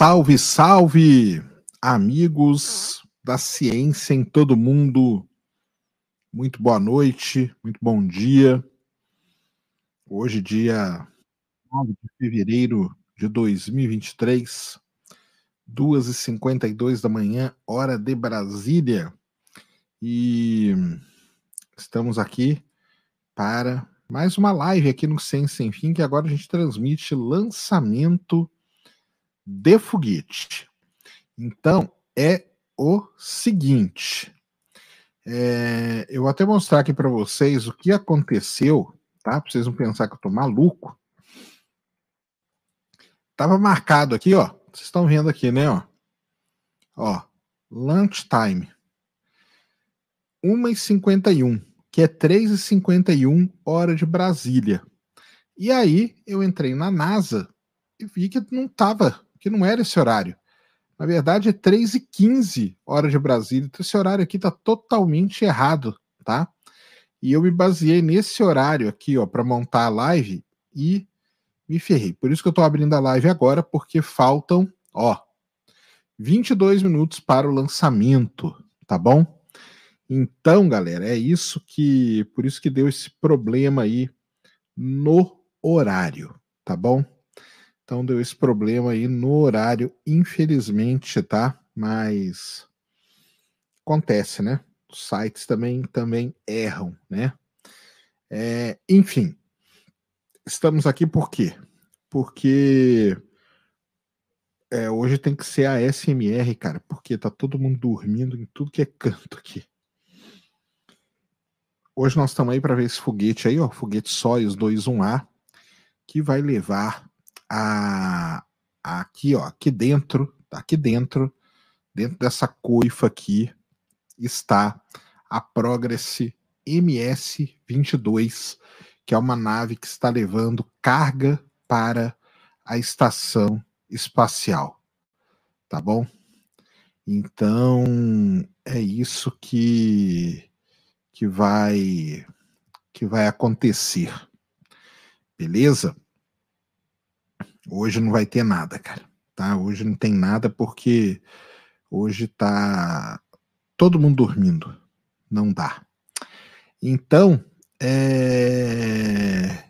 Salve, salve, amigos da ciência em todo mundo. Muito boa noite, muito bom dia. Hoje, dia 9 de fevereiro de 2023, 2h52 da manhã, hora de Brasília. E estamos aqui para mais uma live aqui no Ciência Sem Fim, que agora a gente transmite lançamento de foguete. Então, é o seguinte. É, eu vou até mostrar aqui para vocês o que aconteceu, tá? Para vocês não pensar que eu tô maluco. Tava marcado aqui, ó. Vocês estão vendo aqui, né, ó? Ó, lunchtime. 1h51, que é 3h51 hora de Brasília. E aí eu entrei na NASA e vi que não tava que não era esse horário. Na verdade, é 3 e 15 horas de Brasília. Então, esse horário aqui está totalmente errado, tá? E eu me baseei nesse horário aqui, ó, para montar a live e me ferrei. Por isso que eu estou abrindo a live agora, porque faltam, ó, 22 minutos para o lançamento, tá bom? Então, galera, é isso que, por isso que deu esse problema aí no horário, tá bom? Então deu esse problema aí no horário, infelizmente, tá? Mas acontece, né? Os sites também, também erram, né? É, enfim, estamos aqui por quê? Porque é, hoje tem que ser a SMR, cara, porque tá todo mundo dormindo em tudo que é canto aqui. Hoje nós estamos aí para ver esse foguete aí, ó, foguete Soyuz 21A, que vai levar a, a aqui, ó, aqui dentro, aqui dentro, dentro dessa coifa aqui, está a Progress MS-22, que é uma nave que está levando carga para a estação espacial. Tá bom? Então, é isso que que vai que vai acontecer. Beleza? Hoje não vai ter nada, cara. Tá? Hoje não tem nada porque hoje tá todo mundo dormindo. Não dá. Então, é...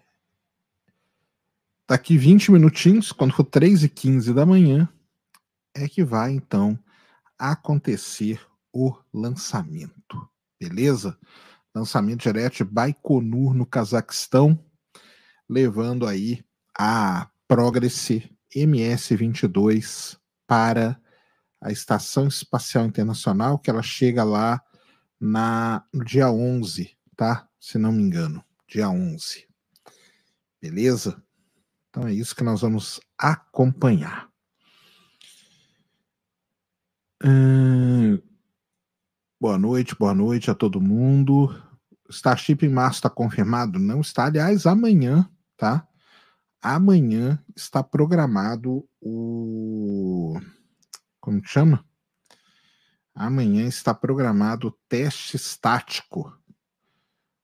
daqui 20 minutinhos, quando for 3 e 15 da manhã, é que vai então acontecer o lançamento. Beleza? Lançamento direto de Baikonur no Cazaquistão, levando aí a Progress MS-22 para a Estação Espacial Internacional, que ela chega lá na, no dia 11, tá? Se não me engano, dia 11. Beleza? Então é isso que nós vamos acompanhar. Hum, boa noite, boa noite a todo mundo. Starship em março está confirmado? Não está. Aliás, amanhã, tá? Amanhã está programado o. Como que chama? Amanhã está programado o teste estático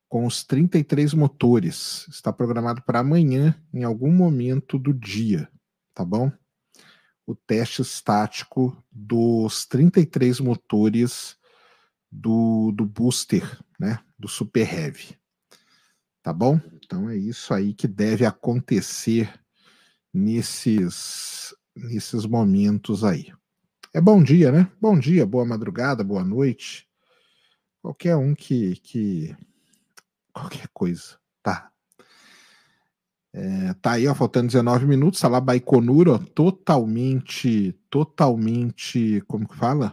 com os 33 motores. Está programado para amanhã, em algum momento do dia, tá bom? O teste estático dos 33 motores do, do booster, né? Do Super Heavy. Tá bom? Então é isso aí que deve acontecer nesses, nesses momentos aí. É bom dia, né? Bom dia, boa madrugada, boa noite. Qualquer um que. que... Qualquer coisa. Tá. É, tá aí, ó, faltando 19 minutos. Tá lá Baikonur, ó, totalmente, totalmente, como que fala?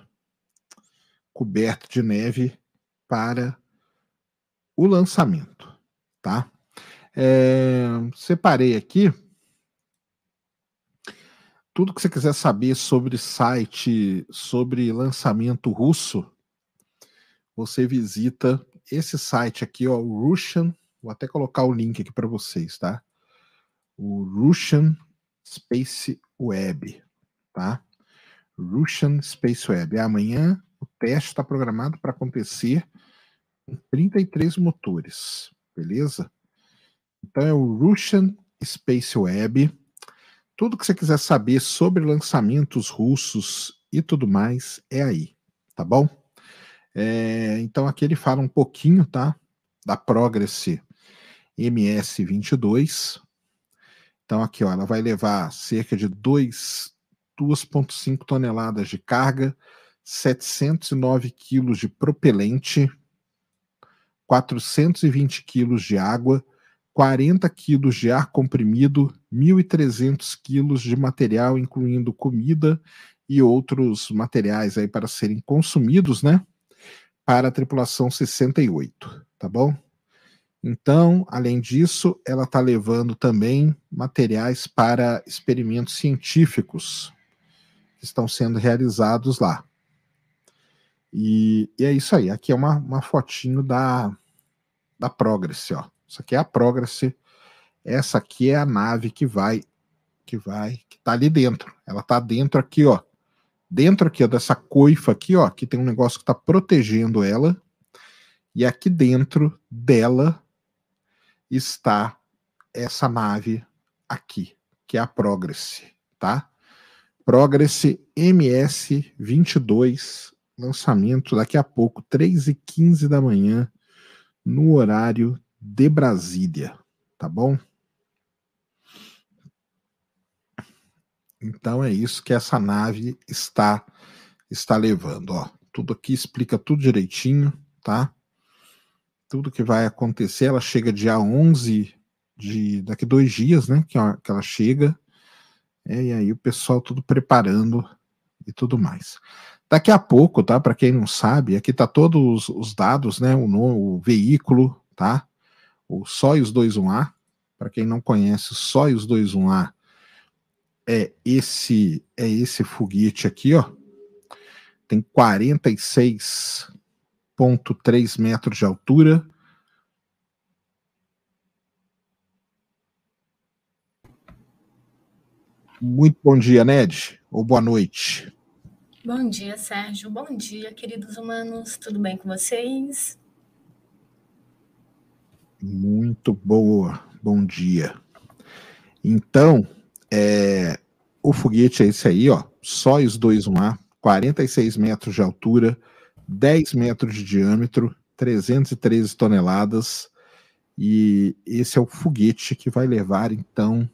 Coberto de neve para o lançamento tá? É, separei aqui tudo que você quiser saber sobre site, sobre lançamento russo, você visita esse site aqui, ó, o Russian. Vou até colocar o link aqui para vocês, tá? O Russian Space Web, tá? Russian Space Web. Amanhã o teste está programado para acontecer com 33 motores beleza? Então é o Russian Space Web. tudo que você quiser saber sobre lançamentos russos e tudo mais é aí, tá bom? É, então aqui ele fala um pouquinho, tá? Da Progress MS22. Então aqui, ó, ela vai levar cerca de 2,5 toneladas de carga, 709 quilos de propelente, 420 quilos de água, 40 quilos de ar comprimido, 1.300 quilos de material, incluindo comida e outros materiais aí para serem consumidos, né? Para a tripulação 68, tá bom? Então, além disso, ela está levando também materiais para experimentos científicos que estão sendo realizados lá. E, e é isso aí. Aqui é uma, uma fotinho da, da Progress, ó. Isso aqui é a Progress. Essa aqui é a nave que vai, que vai, que tá ali dentro. Ela tá dentro aqui, ó. Dentro aqui, ó, dessa coifa aqui, ó, que tem um negócio que tá protegendo ela. E aqui dentro dela está essa nave aqui, que é a Progress, tá? Progress MS-22, lançamento daqui a pouco, 3 e 15 da manhã, no horário de Brasília, tá bom? Então é isso que essa nave está está levando, ó. Tudo aqui explica tudo direitinho, tá? Tudo que vai acontecer, ela chega dia 11 de daqui dois dias, né, que, que ela chega. É, e aí o pessoal tudo preparando e tudo mais. Daqui a pouco, tá? Para quem não sabe, aqui tá todos os dados, né? O, o veículo, tá? o Soyuz 21A. Para quem não conhece, o Soyuz 21A é esse é esse foguete aqui, ó. Tem 46,3 metros de altura. Muito bom dia, Ned, ou boa noite. Bom dia, Sérgio. Bom dia, queridos humanos. Tudo bem com vocês? Muito boa, bom dia. Então, é, o foguete é esse aí, ó, Soyuz 21A, 46 metros de altura, 10 metros de diâmetro, 313 toneladas, e esse é o foguete que vai levar, então,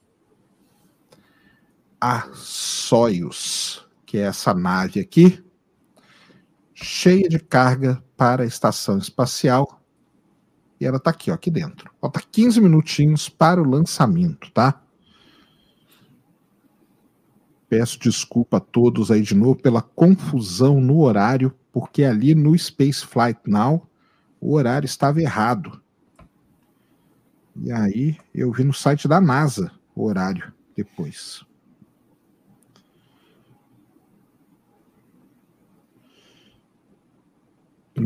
a Soyuz, que é essa nave aqui, cheia de carga para a estação espacial e ela tá aqui, ó, aqui dentro. Falta 15 minutinhos para o lançamento, tá? Peço desculpa a todos aí de novo pela confusão no horário, porque ali no Space Flight Now o horário estava errado. E aí eu vi no site da NASA o horário depois.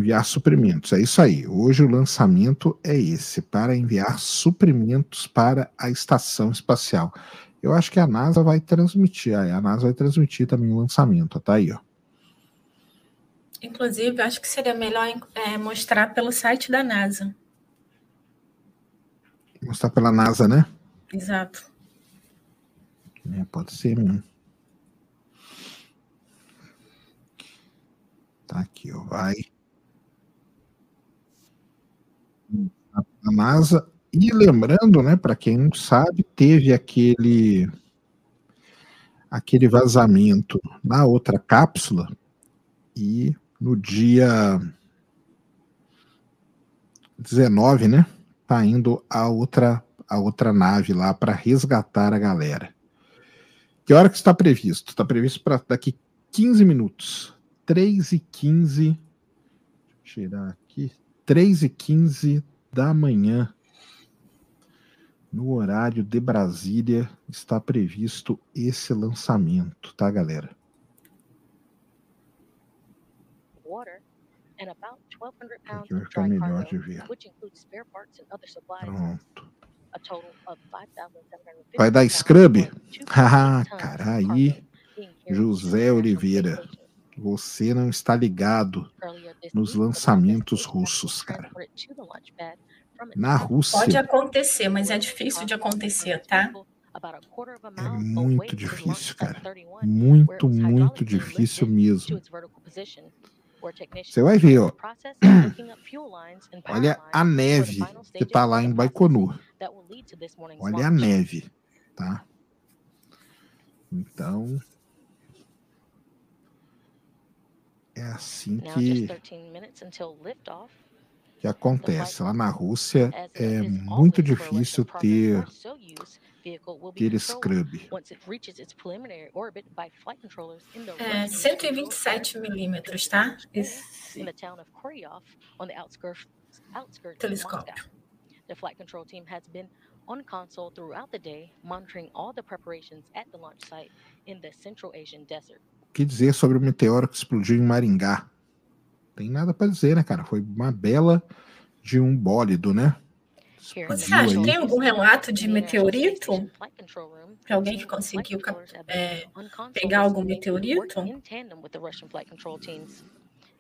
Enviar suprimentos. É isso aí. Hoje o lançamento é esse, para enviar suprimentos para a estação espacial. Eu acho que a NASA vai transmitir, a NASA vai transmitir também o lançamento, tá aí, ó. Inclusive, acho que seria melhor é, mostrar pelo site da NASA. Mostrar pela NASA, né? Exato. É, pode ser mesmo. Tá aqui, ó. Vai a NASA. E lembrando, né, para quem não sabe, teve aquele aquele vazamento na outra cápsula e no dia 19, né, tá indo a outra a outra nave lá para resgatar a galera. Que hora que está previsto? Está previsto para daqui 15 minutos. 3 e 15. tirar aqui. 3 e 15 da manhã, no horário de Brasília, está previsto esse lançamento, tá, galera? Aqui vai ficar melhor de ver. Pronto. Vai dar scrub? Ah, cara, aí, José Oliveira, você não está ligado nos lançamentos russos, cara. Na Rússia. Pode acontecer, mas é difícil de acontecer, tá? É muito difícil, cara. Muito, muito difícil mesmo. Você vai ver, ó. Olha a neve que está lá em Baikonur. Olha a neve, tá? Então, é assim que, que acontece. Lá na Rússia é muito difícil ter aquele scrub. É 127 milímetros, tá? Esse telescópio. The flight control team has been on console throughout the day, monitoring all the preparations at the launch site in the Central Asian desert. O que dizer sobre o meteoro que explodiu em Maringá? Tem nada para dizer, né, cara? Foi uma bela de um bólido, né? Você acha, tem algum relato de meteorito? Para alguém que conseguiu é, pegar algum meteorito?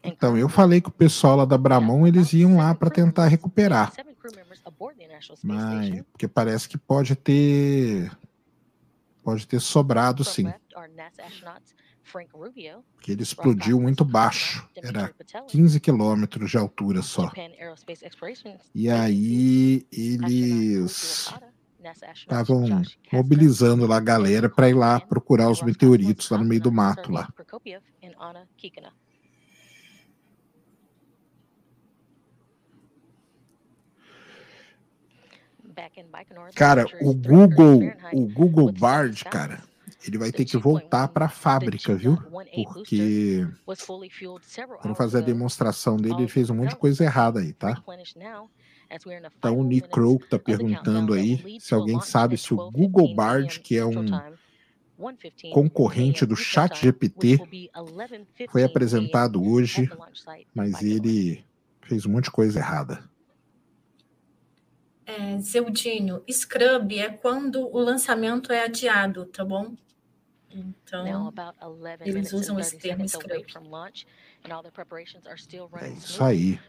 Então, eu falei que o pessoal lá da Bramon, eles iam lá para tentar recuperar. Mas, porque parece que pode ter pode ter sobrado sim. Porque ele explodiu muito baixo, era 15 quilômetros de altura só. E aí eles estavam mobilizando lá a galera para ir lá procurar os meteoritos lá no meio do mato lá. Cara, o Google, o Google Bard, cara, ele vai ter que voltar para a fábrica, viu? Porque quando fazer a demonstração dele, ele fez um monte de coisa errada aí, tá? Então o Nick Crow está perguntando aí se alguém sabe se o Google Bard, que é um concorrente do Chat GPT, foi apresentado hoje, mas ele fez um monte de coisa errada é, Zeudinho, Scrub é quando o lançamento é adiado, tá bom? Então, eles usam esse termo Scrub. É isso aí.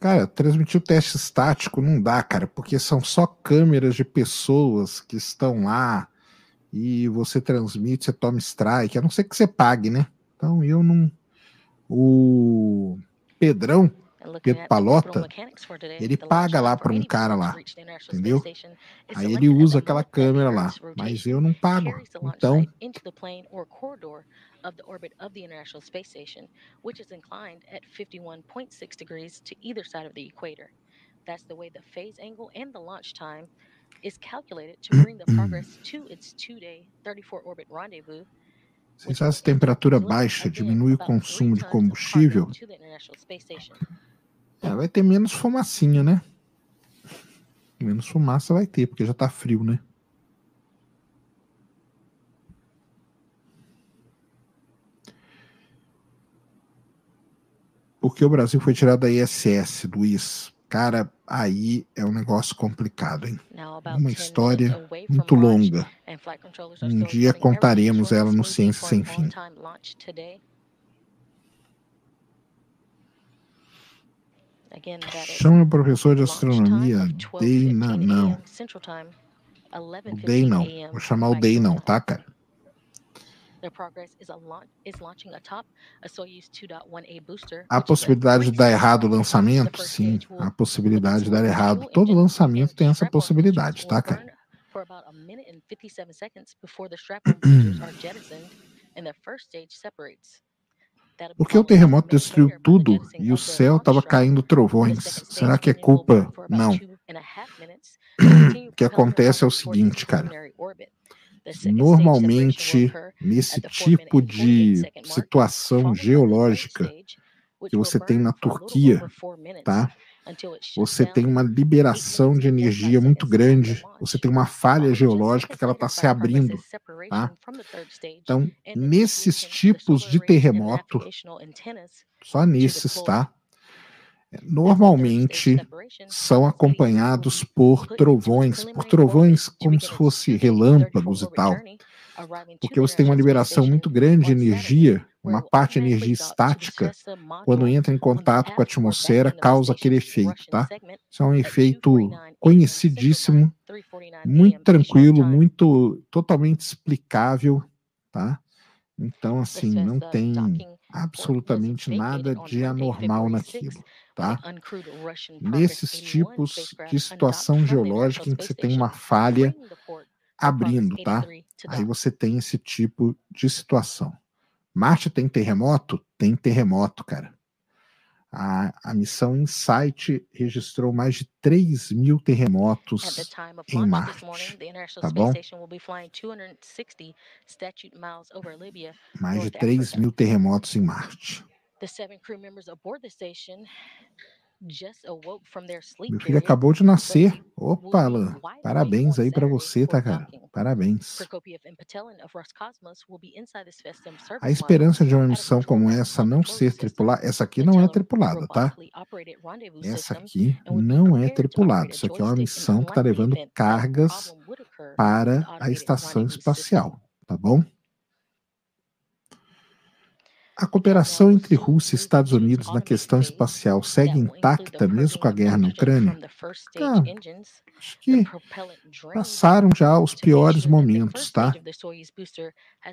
Cara, transmitir o teste estático não dá, cara, porque são só câmeras de pessoas que estão lá e você transmite, você toma strike, a não ser que você pague, né? Então eu não. O Pedrão, Pedro Palota, ele paga lá para um cara lá, entendeu? Aí ele usa aquela câmera lá, mas eu não pago. Então, of the orbit of the International Space Station, which is inclined at 51.6 degrees to either side of the equator. That's the way the phase angle and the launch time is calculated to bring the progress to its two-day 34 orbit rendezvous se essa temperatura baixa diminui o consumo de combustível, é, vai ter menos fumacinha, né? Menos fumaça vai ter, porque já tá frio, né? Porque o Brasil foi tirado da ISS, Luiz. Cara, aí é um negócio complicado, hein? Uma história muito longa. Um dia contaremos ela no Ciência Sem Fim. Chame o professor de astronomia, Dana, não. O Day não. Vou chamar o Day não, tá, cara? Há possibilidade de dar errado o lançamento? Sim, há possibilidade de dar errado. Todo lançamento tem essa possibilidade, tá, cara? Porque o terremoto destruiu tudo e o céu estava caindo trovões. Será que é culpa? Não. O que acontece é o seguinte, cara. Normalmente, nesse tipo de situação geológica que você tem na Turquia, tá? Você tem uma liberação de energia muito grande, você tem uma falha geológica que ela está se abrindo, tá? Então, nesses tipos de terremoto, só nesses, tá? Normalmente são acompanhados por trovões, por trovões como se fosse relâmpagos e tal. Porque você tem uma liberação muito grande de energia, uma parte de energia estática, quando entra em contato com a atmosfera, causa aquele efeito, tá? Isso é um efeito conhecidíssimo, muito tranquilo, muito totalmente explicável, tá? Então, assim, não tem absolutamente nada de anormal naquilo, tá? Nesses tipos de situação geológica em que você tem uma falha abrindo, tá? Aí você tem esse tipo de situação. Marte tem terremoto? Tem terremoto, cara. A, a missão Insight registrou mais de 3 mil terremotos em Marte. Tá bom? Mais de 3 mil terremotos em Marte. The seven crew members aboard the station meu filho acabou de nascer. Opa, Alan. Parabéns aí para você, tá, cara? Parabéns. A esperança de uma missão como essa não ser tripulada. Essa aqui não é tripulada, tá? Essa aqui não é tripulada. Isso aqui é uma missão que está levando cargas para a estação espacial, tá bom? A cooperação entre Rússia e Estados Unidos na questão espacial segue intacta mesmo com a guerra na Ucrânia? Ah, acho que passaram já os piores momentos, tá?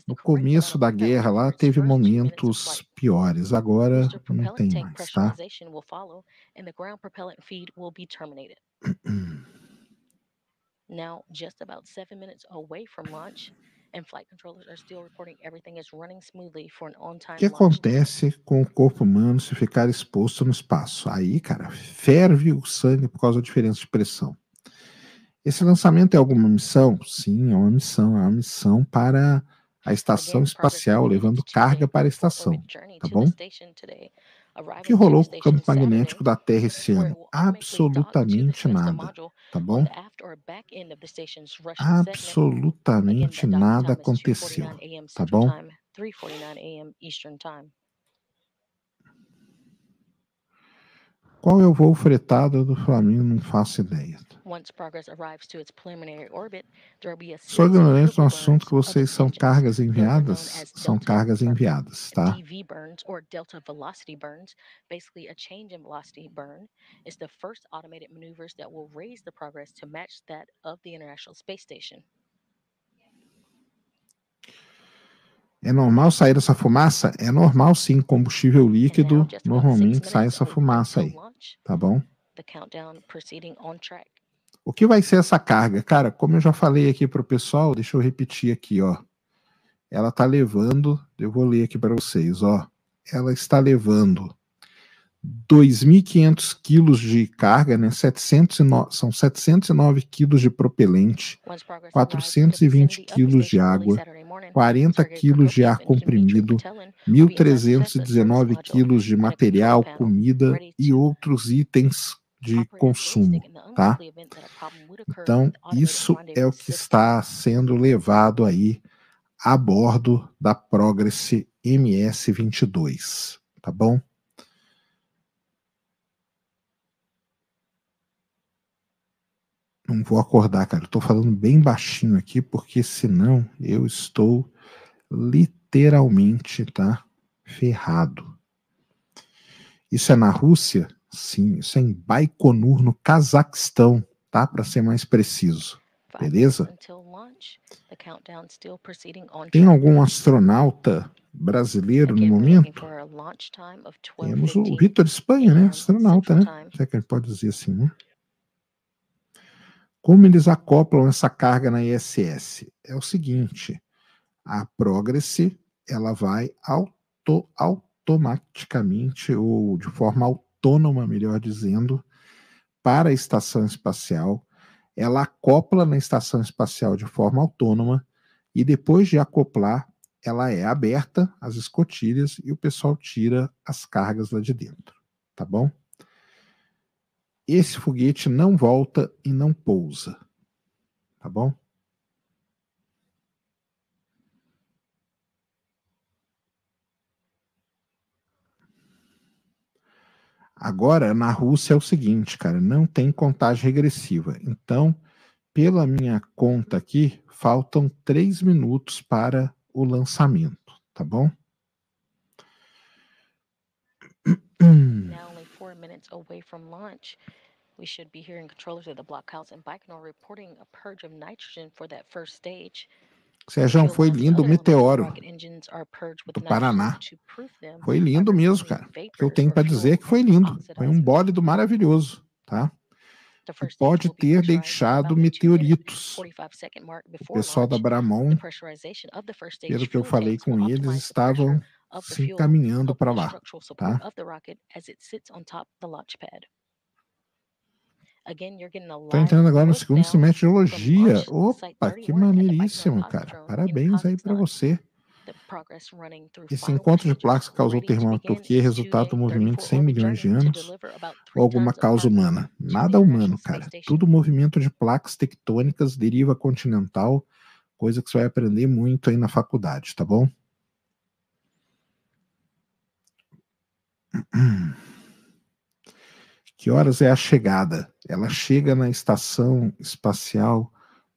No começo da guerra lá teve momentos piores, agora não tem mais, tá? Now, just about seven minutes away from launch, o que acontece com o corpo humano se ficar exposto no espaço? Aí, cara, ferve o sangue por causa da diferença de pressão. Esse lançamento é alguma missão? Sim, é uma missão. É uma missão para a estação espacial, levando carga para a estação. Tá bom? O que rolou com o campo magnético da Terra esse ano? Absolutamente nada, tá bom? Absolutamente nada aconteceu, tá bom? Qual é o voo fretado do Flamengo? Não faço ideia. Sou ignorante no assunto que vocês são cargas enviadas? São cargas enviadas, tá? É normal sair essa fumaça? É normal sim, combustível líquido, normalmente sai essa fumaça aí, tá bom? O que vai ser essa carga? Cara, como eu já falei aqui para o pessoal, deixa eu repetir aqui, ó. Ela está levando, eu vou ler aqui para vocês, ó. Ela está levando 2.500 quilos de carga, né? 709, são 709 quilos de propelente, 420 quilos de água, 40 quilos de ar comprimido, 1.319 quilos de material, comida e outros itens de consumo, tá? Então, isso é o que está sendo levado aí a bordo da Progress MS-22, tá bom? Não vou acordar, cara. Estou falando bem baixinho aqui, porque senão eu estou literalmente, tá? Ferrado. Isso é na Rússia? Sim, isso é em Baikonur, no Cazaquistão, tá? Para ser mais preciso. Beleza? Tem algum astronauta brasileiro no momento? Temos o Vitor Espanha, né? Astronauta, né? Será que gente pode dizer assim, né? Como eles acoplam essa carga na ISS? É o seguinte, a Progress ela vai auto, automaticamente ou de forma autônoma, melhor dizendo, para a estação espacial. Ela acopla na estação espacial de forma autônoma e depois de acoplar, ela é aberta, as escotilhas, e o pessoal tira as cargas lá de dentro. Tá bom? Esse foguete não volta e não pousa. Tá bom? Agora, na Rússia é o seguinte, cara, não tem contagem regressiva. Então, pela minha conta aqui, faltam três minutos para o lançamento, tá bom? Four minutes away from launch. We should be hearing controllers of the blockhouse in Baikonur reporting a purge of nitrogen for that first stage. Sérgio, foi lindo o meteoro do Paraná. Foi lindo mesmo, cara. O que eu tenho para dizer é que foi lindo. Foi um bólido maravilhoso, tá? E pode ter deixado meteoritos. O pessoal da Bramon, pelo que eu falei com eles, estavam se encaminhando para lá, tá? Tô entrando agora no segundo semestre de geologia. Opa, que maneiríssimo, cara. Parabéns aí para você. Esse encontro de placas causou terremoto na Turquia, resultado do movimento de 100 milhões de anos ou alguma causa humana? Nada humano, cara. Tudo movimento de placas tectônicas, deriva continental, coisa que você vai aprender muito aí na faculdade, tá bom? Que horas é a chegada? Ela chega na estação espacial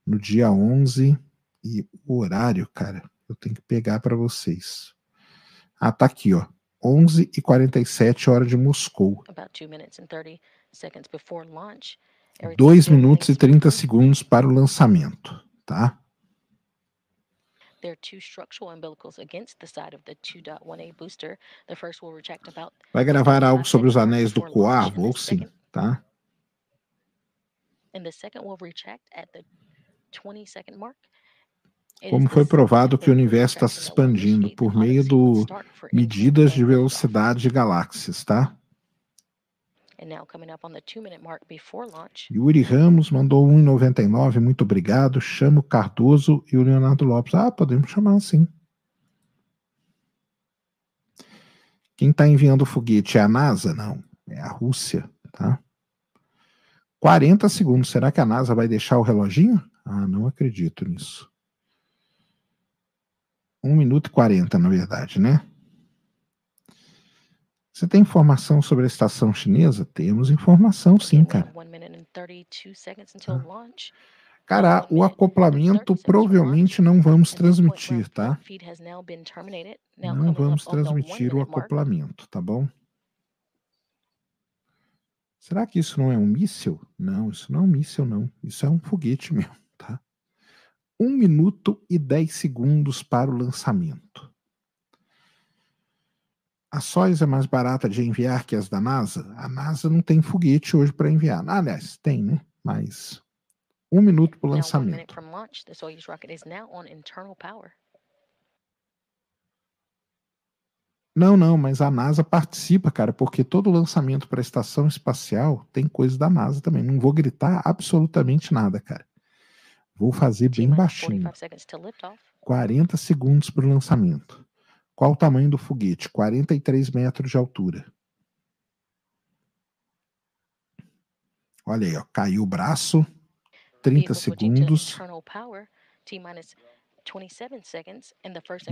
no dia 11 e o horário, cara, eu tenho que pegar para vocês. Ah, tá aqui, ó. 11 e 47 hora de Moscou. 2 minutos e 30 segundos para o lançamento, tá? There are two structural umbilicals against the side of the 2.1A booster. The first will reject about Vai gravar algo sobre os anéis do Coar? Vou sim, tá? And the second will reject at the 20 second mark. Como foi provado que o universo está se expandindo por meio de medidas de velocidade de galáxias, tá? Yuri Ramos mandou 1,99, muito obrigado. Chamo Cardoso e o Leonardo Lopes. Ah, podemos chamar assim. Quem está enviando o foguete é a NASA? Não, é a Rússia, tá? 40 segundos. Será que a NASA vai deixar o reloginho? Ah, não acredito nisso. 1 minuto e 40, na verdade, né? Você tem informação sobre a estação chinesa? Temos informação, sim, cara. Cara, o acoplamento provavelmente não vamos transmitir, tá? Não vamos transmitir o acoplamento, tá bom? Será que isso não é um míssil? Não, isso não é um míssil, não. Isso é um foguete mesmo, tá? Um minuto e dez segundos para o lançamento. A Soyuz é mais barata de enviar que as da NASA? A NASA não tem foguete hoje para enviar. Ah, aliás, tem, né? Mas um minuto para o lançamento. Não, não, mas a NASA participa, cara, porque todo lançamento para a estação espacial tem coisa da NASA também. Não vou gritar absolutamente nada, cara. Vou fazer bem baixinho. 40 segundos para o lançamento. Qual o tamanho do foguete? 43 metros de altura. Olha aí, ó, caiu o braço. 30 segundos.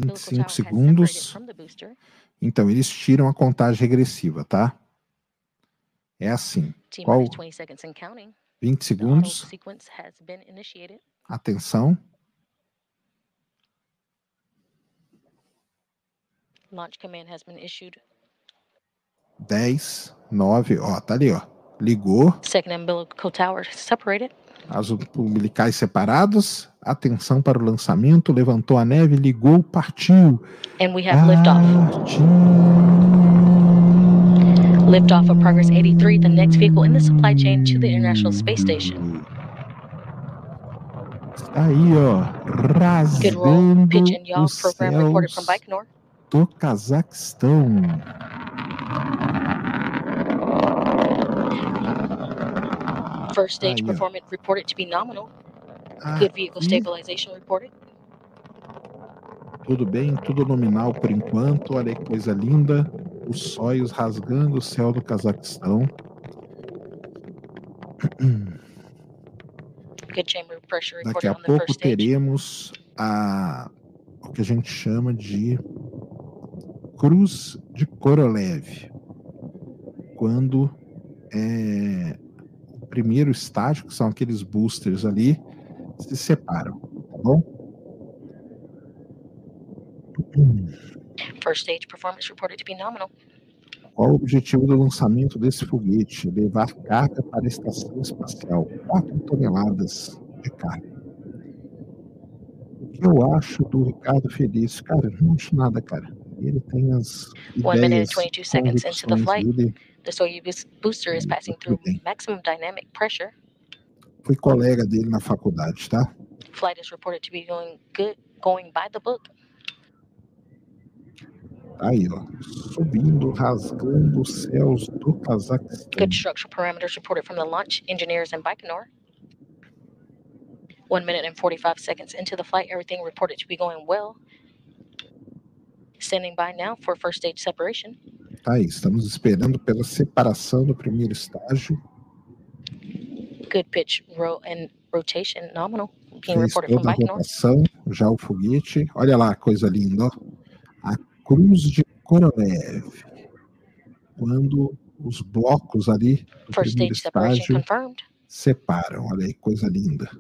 25 segundos. Então, eles tiram a contagem regressiva, tá? É assim. Qual? 20 segundos. Atenção. Launch command has been issued. 10, 9, ó, tá ali, ó. Ligou. Second umbilical tower separated. As umbilicais separados. Atenção para o lançamento. Levantou a neve, ligou, partiu. And we have liftoff. Liftoff of Progress 83, the next vehicle in the supply chain to the International Space Station. Aí, ó, rasgando Pigeon Yaw program reported from Baikonur do Cazaquistão. First stage Aí, performance reported to be nominal. Good vehicle stabilization reported. Tudo bem, tudo nominal por enquanto. Olha que coisa linda. Os sóis rasgando o céu do Cazaquistão. Daqui a pouco teremos a, o que a gente chama de Cruz de Korolev, quando é, primeiro estágio, que são aqueles boosters ali, se separam, tá bom? First stage performance reported to be nominal. Qual o objetivo do lançamento desse foguete? Levar carga para a estação espacial. 4 toneladas de carga. O que eu acho do Ricardo Felício? Cara, não acho nada, cara. Ele tem as. One minute and 22 seconds into the flight. The Soyuz booster is passing through maximum dynamic pressure. Fui colega dele na faculdade, tá? Flight is reported to be going good, going by the book. Aí, ó, subindo, rasgando os céus do Cazaquistão. Good structural parameters reported from the launch engineers in Baikonur. One minute and 45 seconds into the flight, everything reported to be going well. Standing by now for first stage separation. Tá aí, estamos esperando pela separação do primeiro estágio. Good pitch row and rotation nominal being Fez reported from Baikonur. Rotação, já o foguete. Olha lá, coisa linda, ó. A Cruz de Korolev, quando os blocos ali do First primeiro estágio separam. Olha aí, coisa linda.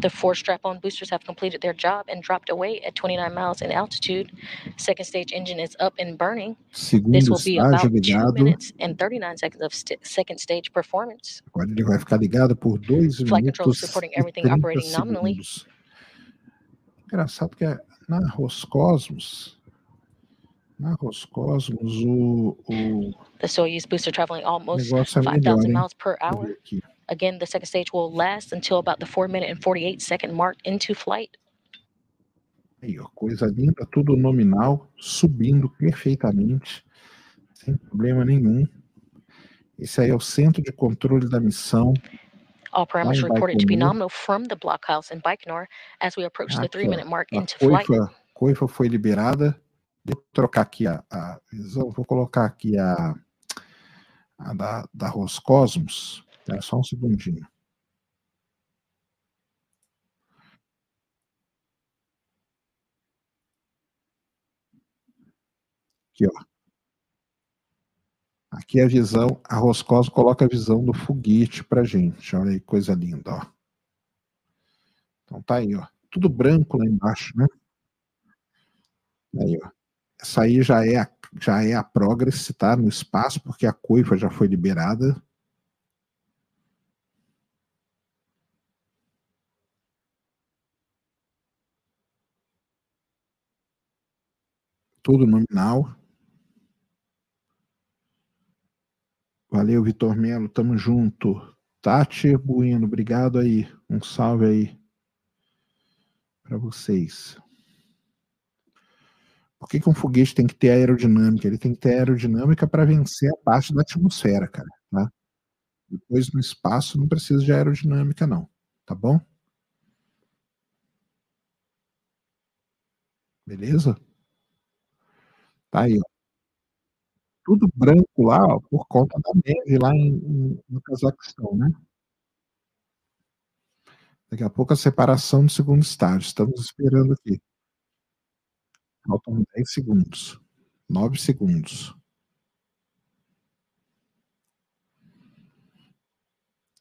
The four strap-on boosters have completed their job and dropped away at 29 miles in altitude. Second stage engine is up and burning. Segundo This will be about ligado. 2 minutes and 39 seconds of st second stage performance. Agora ele vai ficar ligado por 2 minutos reporting everything operating nominally. Engraçado que na Roscosmos, na Roscosmos, o, o The Soyuz booster traveling almost 5,000 miles per hour. Again, the second stage will last until about the 4 minute and 48 second mark into flight. Aí, ó, coisa linda, tudo nominal, subindo perfeitamente, sem problema nenhum. Esse aí é o centro de controle da missão. All parameters reported to be nominal from the blockhouse in Baikonur as we approach the three-minute mark into flight. Coifa foi liberada. Vou trocar aqui a, a vou colocar aqui a, a da, da Roscosmos. É só um segundinho. Aqui, ó. Aqui é a visão, a Roscos coloca a visão do foguete pra gente. Olha aí, coisa linda, ó. Então tá aí, ó. Tudo branco lá embaixo, né? Aí, ó. Essa aí já é a, já é a Progress, tá? No espaço, porque a coifa já foi liberada. Tudo nominal. Valeu, Vitor Melo, tamo junto. Tati Bueno, obrigado aí. Um salve aí para vocês. Por que, que um foguete tem que ter aerodinâmica? Ele tem que ter aerodinâmica para vencer a parte da atmosfera, cara. Tá? Depois no espaço não precisa de aerodinâmica, não. Tá bom? Beleza? Tá aí, ó tudo branco lá, ó, por conta da neve lá em, em, no Cazaquistão, né? Daqui a pouco a separação do segundo estágio. Estamos esperando aqui. Faltam 10 segundos. 9 segundos.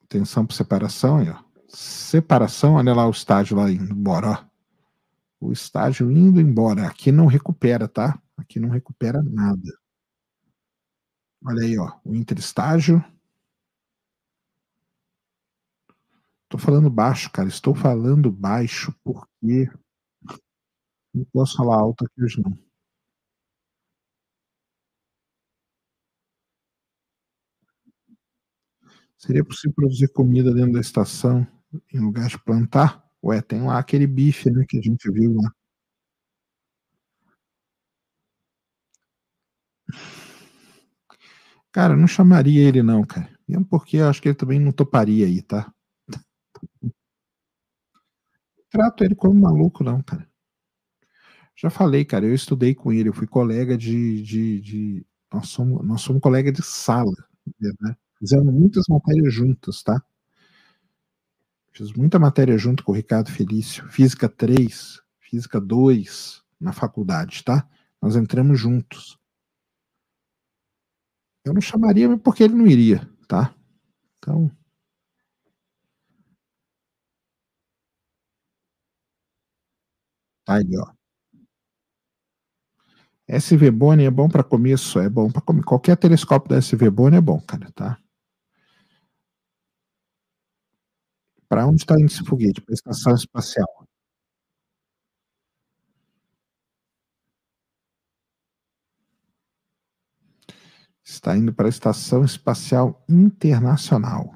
Atenção para separação aí, ó. Separação, olha lá o estágio lá indo embora, ó. O estágio indo embora. Aqui não recupera, tá? Aqui não recupera nada. Olha aí, ó, o interestágio. Estou falando baixo, cara. Estou falando baixo porque não posso falar alto aqui hoje não. Seria possível produzir comida dentro da estação em lugar de plantar? Ué, tem lá aquele bife, né, que a gente viu lá. Cara, não chamaria ele não, cara. Mesmo porque eu acho que ele também não toparia aí, tá? Trato ele como maluco, não, cara. Já falei, cara, eu estudei com ele, eu fui colega de. de, de nós, somos, nós somos colega de sala, né? Fizemos muitas matérias juntas, tá? Fiz muita matéria junto com o Ricardo Felício, Física 3, Física 2, na faculdade, tá? Nós entramos juntos. Eu não chamaria porque ele não iria, tá? Então. Tá aí, ó. SV Bone é bom para começo, é bom para comer. Qualquer telescópio da SV Bone é bom, cara, tá? Para onde está indo esse foguete? Para a estação espacial. Está indo para a Estação Espacial Internacional.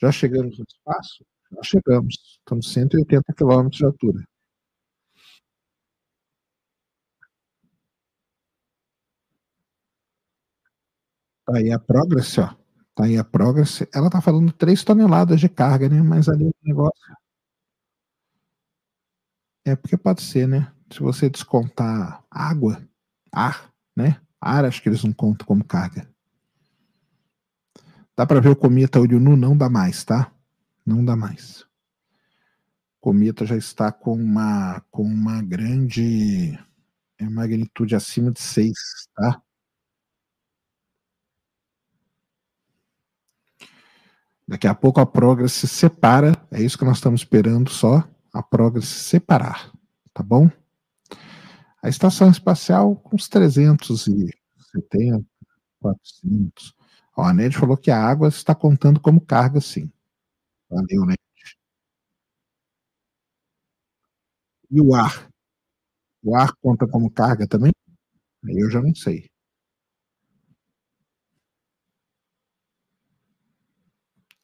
Já chegamos no espaço? Já chegamos. Estamos 180 quilômetros de altura. Tá aí a Progress, ó. Tá aí a Progress. Ela tá falando 3 toneladas de carga, né? Mas ali o negócio. É porque pode ser, né? Se você descontar água, ar, né? Acho que eles não contam como carga. Dá para ver o cometa olho nu, não dá mais, tá? Não dá mais. O cometa já está com uma, com uma grande é magnitude acima de 6, tá? Daqui a pouco a Progress se separa, é isso que nós estamos esperando só, a Progress se separar, tá bom? A estação espacial uns 370, 400. Ó, a Ned falou que a água está contando como carga, sim. Valeu, Ned. E o ar? O ar conta como carga também? Aí eu já não sei.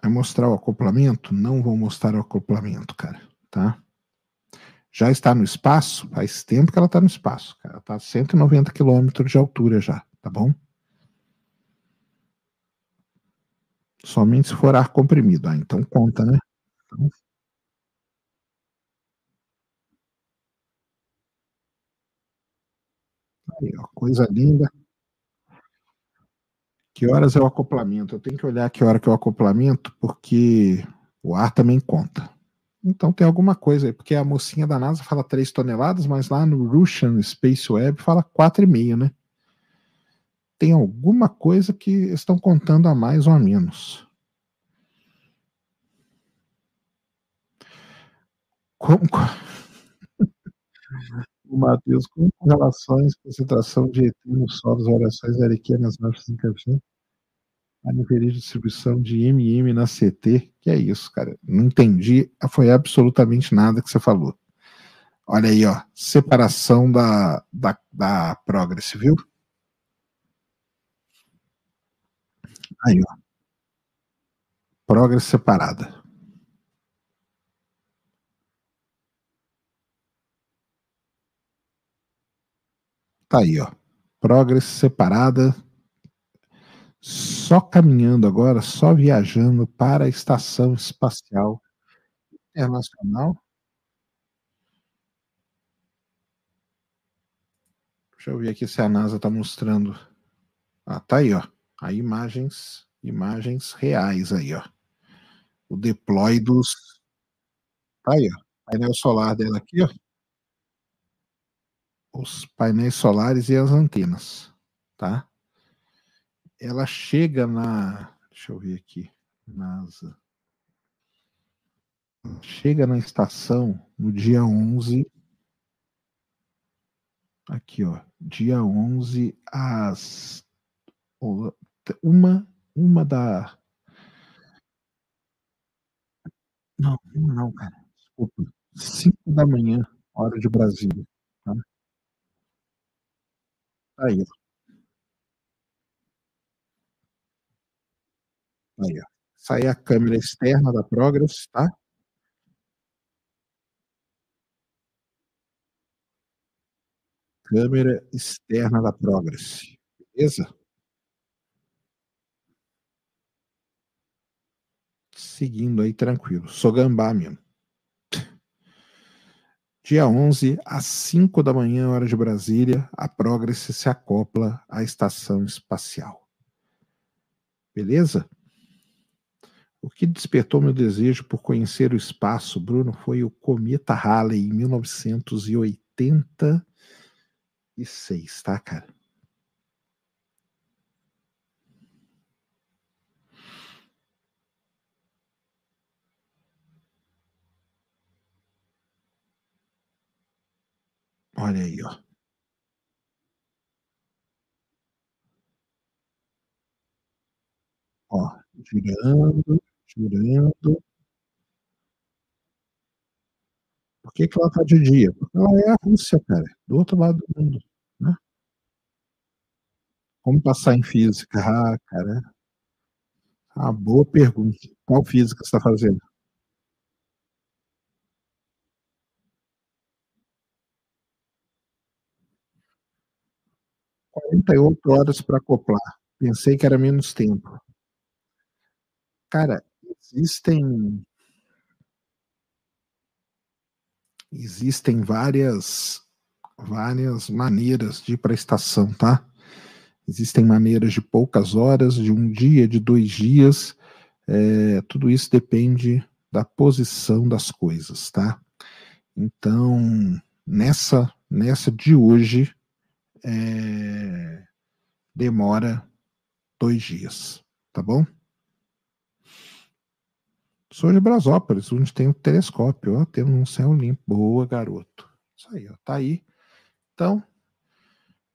Vai mostrar o acoplamento? Não vou mostrar o acoplamento, cara, tá? Já está no espaço? Faz tempo que ela está no espaço. Ela está a 190 quilômetros de altura já, tá bom? Somente se for ar comprimido. Ah, então conta, né? Então... Aí, ó, coisa linda. Que horas é o acoplamento? Eu tenho que olhar que hora que é o acoplamento, porque o ar também conta. Então tem alguma coisa aí, porque a mocinha da NASA fala 3 toneladas, mas lá no Russian Space Web fala 4,5, né? Tem alguma coisa que estão contando a mais ou a menos. Como, o Matheus, com relações, concentração de ET nos solos, variações ariquenas, marchas em campeão, a nível de distribuição de MM na CT, que é isso, cara? Não entendi, foi absolutamente nada que você falou. Olha aí, ó, separação da, da, da Progress, viu? Aí, ó. Progress separada. Tá aí, ó. Progress separada. Só caminhando agora, só viajando para a Estação Espacial Internacional. Deixa eu ver aqui se a NASA está mostrando. Ah, tá aí, ó. Aí imagens, imagens reais aí, ó. O deploy dos. Tá aí, ó. Painel solar dela aqui, ó os painéis solares e as antenas, tá? Ela chega na, deixa eu ver aqui, NASA. Chega na estação no dia 11 aqui, ó, dia 11 às uma uma da Não, não, cara. Desculpa. 5 da manhã, hora de Brasília, tá? Aí, ó. Aí, ó. É a câmera externa da Progress, tá? Câmera externa da Progress, beleza? Seguindo aí tranquilo. Sou gambá mesmo. Dia 11, às 5 da manhã, hora de Brasília, a Progress se acopla à estação espacial. Beleza? O que despertou meu desejo por conhecer o espaço, Bruno, foi o cometa Halley em 1986, tá, cara? Olha aí, ó. Ó, girando girando. Por que que ela tá de dia? Porque ela é a Rússia, cara, do outro lado do mundo, né. Como passar em física? Ah, cara. Ah, boa pergunta. Qual física você tá fazendo? 48 horas para acoplar. Pensei que era menos tempo. Cara, existem existem várias várias maneiras de ir para a estação, tá? Existem maneiras de poucas horas, de um dia, de dois dias. É, tudo isso depende da posição das coisas, tá? Então, nessa nessa de hoje, é, demora dois dias, tá bom? Sou de Brasópolis, onde tem um telescópio, ó, temos um céu limpo. Boa, garoto. Isso aí, ó, tá aí. Então,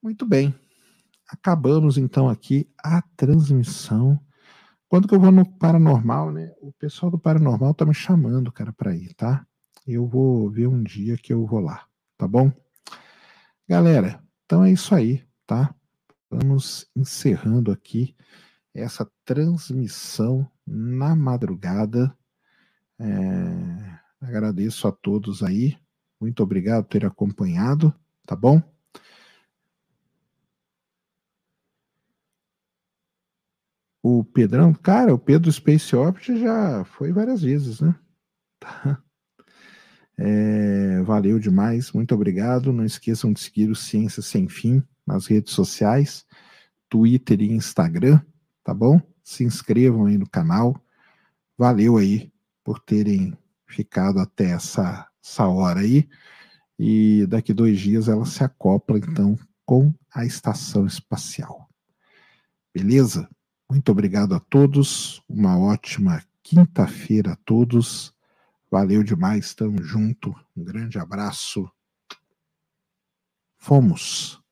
muito bem. Acabamos então aqui a transmissão. Quando que eu vou no paranormal, né? O pessoal do paranormal tá me chamando, cara, para ir, tá? Eu vou ver um dia que eu vou lá, tá bom? Galera, então é isso aí, tá? Vamos encerrando aqui essa transmissão na madrugada. É, agradeço a todos aí. Muito obrigado por ter acompanhado, tá bom? O Pedrão, cara, o Pedro Space Orbit já foi várias vezes, né? Tá. É, valeu demais, muito obrigado. Não esqueçam de seguir o Ciência Sem Fim nas redes sociais, Twitter e Instagram, tá bom? Se inscrevam aí no canal. Valeu aí por terem ficado até essa, essa hora aí. E daqui dois dias ela se acopla então com a estação espacial. Beleza? Muito obrigado a todos. Uma ótima quinta-feira a todos. Valeu demais, tamo junto. Um grande abraço. Fomos.